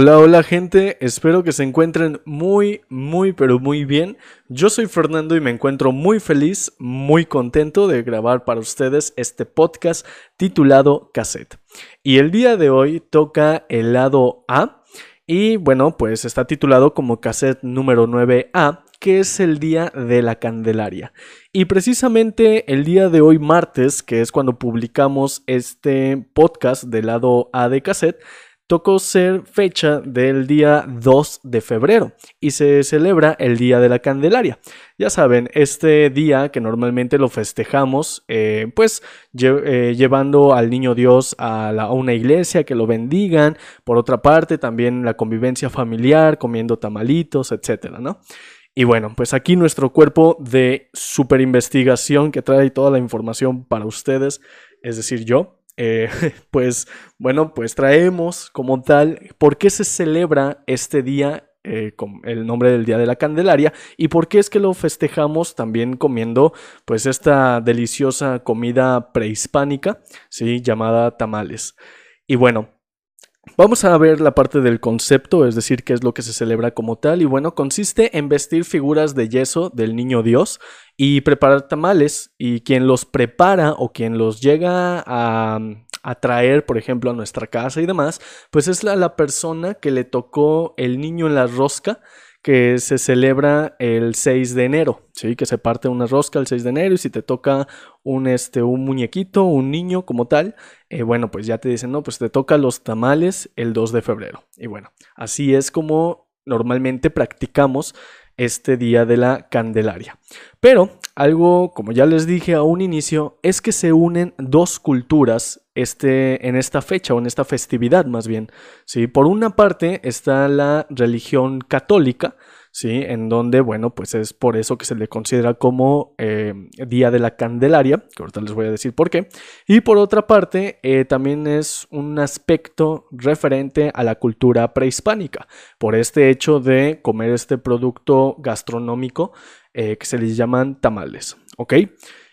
Hola, hola gente, espero que se encuentren muy, muy, pero muy bien. Yo soy Fernando y me encuentro muy feliz, muy contento de grabar para ustedes este podcast titulado Cassette. Y el día de hoy toca el lado A y bueno, pues está titulado como Cassette número 9A que es el día de la Candelaria. Y precisamente el día de hoy martes, que es cuando publicamos este podcast del lado A de cassette, tocó ser fecha del día 2 de febrero y se celebra el Día de la Candelaria. Ya saben, este día que normalmente lo festejamos, eh, pues eh, llevando al niño Dios a, a, una iglesia, que lo bendigan. Por otra parte, también la convivencia familiar, comiendo tamalitos, etcétera, ¿no? Y bueno, pues aquí nuestro cuerpo de super investigación que trae toda la información para ustedes, es decir, yo, eh, pues bueno, pues traemos como tal por qué se celebra este día eh, con el nombre del Día de la Candelaria y por qué es que lo festejamos también comiendo pues esta deliciosa comida prehispánica, ¿sí? llamada tamales. Y bueno, Vamos a ver la parte del concepto, es decir, qué es lo que se celebra como tal. Y bueno, consiste en vestir figuras de yeso del niño Dios y preparar tamales. Y quien los prepara o quien los llega a, traer, por ejemplo, a nuestra casa y demás, pues es la, la persona que le tocó el niño en la rosca que se celebra el 6 de enero, ¿sí? Que se parte una rosca el 6 de enero y si te toca un, este, un muñequito, un niño como tal, eh, bueno, pues ya te dicen, no, pues te toca los tamales el 2 de febrero. Y bueno, así es como normalmente practicamos este día de la Candelaria. Pero algo, como ya les dije a un inicio, es que se unen dos culturas este, en esta fecha o en esta festividad más bien. ¿sí? Por una parte está la religión católica, ¿sí? En donde, bueno, pues es por eso que se le considera como eh, Día de la Candelaria, que ahorita les voy a decir por qué. Y por otra parte, eh, también es un aspecto referente a la cultura prehispánica, por este hecho de comer este producto gastronómico eh, que se les llaman tamales, ¿ok?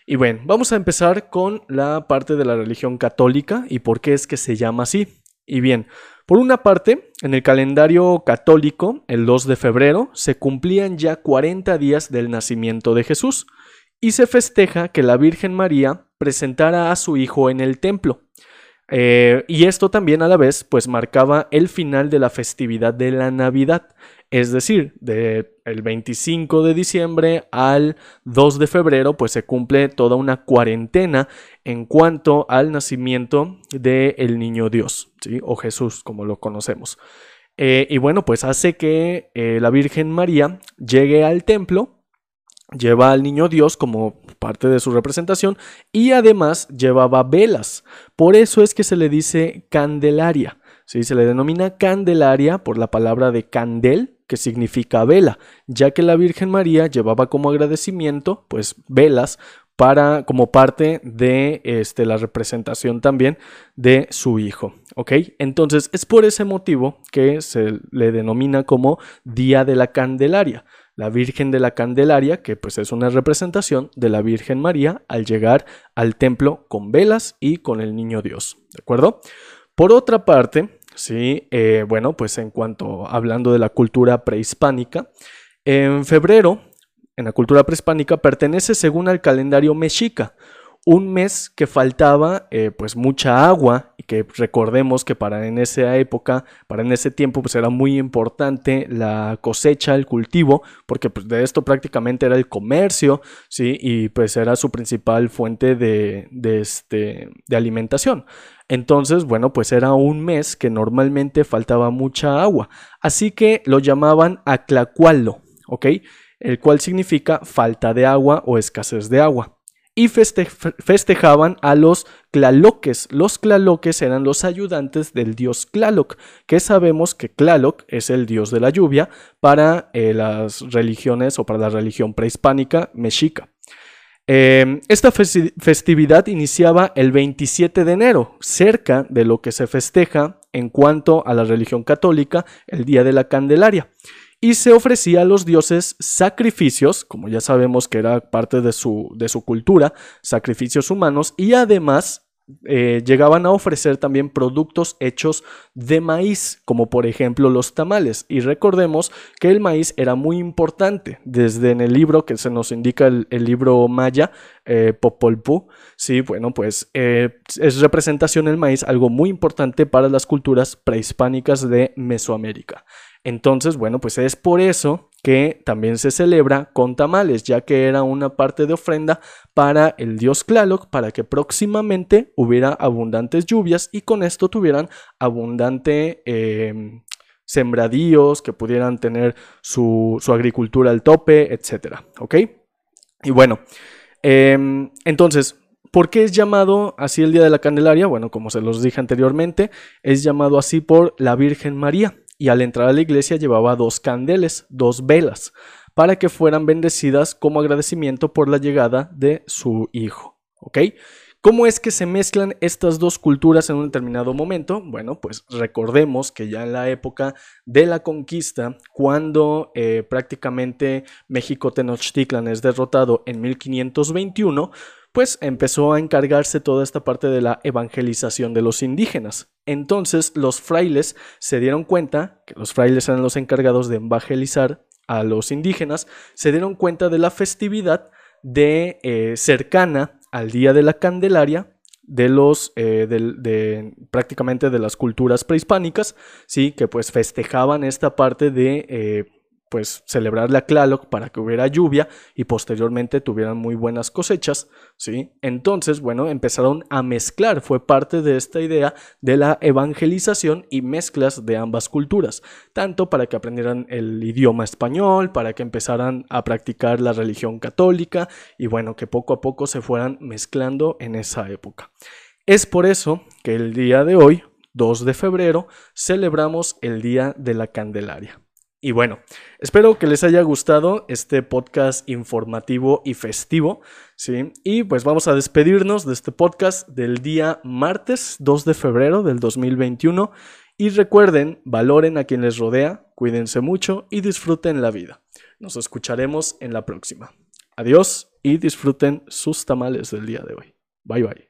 Y bueno, vamos a empezar con la parte de la religión católica y por qué es que se llama así. Y bien, por una parte, en el calendario católico, el 2 de febrero, se cumplían ya 40 días del nacimiento de Jesús y se festeja que la Virgen María presentara a su hijo en el templo. Eh, y esto también a la vez pues marcaba el final de la festividad de la Navidad, es decir, del el 25 de diciembre al 2 de febrero, pues se cumple toda una cuarentena en cuanto al nacimiento del niño Dios, ¿sí? o Jesús, como lo conocemos. Eh, y bueno, pues hace que eh, la Virgen María llegue al templo, lleva al niño Dios como parte de su representación y además llevaba velas. Por eso es que se le dice candelaria. ¿sí? Se le denomina candelaria por la palabra de candel, que significa vela, ya que la Virgen María llevaba como agradecimiento, pues velas para como parte de este, la representación también de su hijo, ¿ok? Entonces es por ese motivo que se le denomina como Día de la Candelaria. La Virgen de la Candelaria, que pues es una representación de la Virgen María al llegar al templo con velas y con el niño Dios, ¿de acuerdo? Por otra parte, Sí, eh, bueno, pues en cuanto hablando de la cultura prehispánica, en febrero, en la cultura prehispánica, pertenece según al calendario mexica, un mes que faltaba eh, pues mucha agua y que recordemos que para en esa época, para en ese tiempo pues era muy importante la cosecha, el cultivo, porque pues de esto prácticamente era el comercio, ¿sí? Y pues era su principal fuente de, este, de alimentación. Entonces, bueno, pues era un mes que normalmente faltaba mucha agua, así que lo llamaban aclacualo, ¿ok? El cual significa falta de agua o escasez de agua y festejaban a los Tlaloques. Los Tlaloques eran los ayudantes del dios Tlaloc, que sabemos que Tlaloc es el dios de la lluvia para eh, las religiones o para la religión prehispánica mexica. Em, esta festividad iniciaba el 27 de enero, cerca de lo que se festeja en cuanto a la religión católica, el Día de la Candelaria. Y se ofrecía a los dioses sacrificios, como ya sabemos que era parte de su, de su cultura, sacrificios humanos, y además eh, llegaban a ofrecer también productos hechos de maíz, como por ejemplo los tamales. Y recordemos que el maíz era muy importante, desde en el libro que se nos indica el, libro maya, eh, Popol Vuh, sí, bueno, pues eh, es representación el maíz algo muy importante para las culturas prehispánicas de Mesoamérica. Entonces, bueno, pues es por eso que también se celebra con tamales, ya que era una parte de ofrenda para el dios Tlaloc, para que próximamente hubiera abundantes lluvias y con esto tuvieran abundante em, sembradíos, que pudieran tener su, agricultura al tope, etcétera, ¿ok? Y bueno, em, entonces, ¿Por qué es llamado así el Día de la Candelaria? Bueno, como se los dije anteriormente, es llamado así por la Virgen María y al entrar a la iglesia llevaba dos candeles, dos velas, para que fueran bendecidas como agradecimiento por la llegada de su hijo. ¿Ok? ¿Cómo es que se mezclan estas dos culturas en un determinado momento? Bueno, pues recordemos que ya en la época de la conquista, cuando eh, prácticamente México Tenochtitlan es derrotado en 1521, pues empezó a encargarse toda esta parte de la evangelización de los indígenas. Entonces los frailes se dieron cuenta, que los frailes eran los encargados de evangelizar a los indígenas, se dieron cuenta de la festividad de eh, cercana al Día de la Candelaria de los eh, de, prácticamente de las culturas prehispánicas, sí, que pues festejaban esta parte de eh, pues celebrar la Tlaloc para que hubiera lluvia y posteriormente tuvieran muy buenas cosechas, ¿sí? Entonces, bueno, empezaron a mezclar, fue parte de esta idea de la evangelización y mezclas de ambas culturas, tanto para que aprendieran el idioma español, para que empezaran a practicar la religión católica y bueno, que poco a poco se fueran mezclando en esa época. Es por eso que el día de hoy, 2 de febrero, celebramos el Día de la Candelaria. Y bueno, espero que les haya gustado este podcast informativo y festivo, ¿sí? Y pues vamos a despedirnos de este podcast del día martes 2 de febrero del 2021. Y recuerden, valoren a quien les rodea, cuídense mucho y disfruten la vida. Nos escucharemos en la próxima. Adiós y disfruten sus tamales del día de hoy. Bye bye.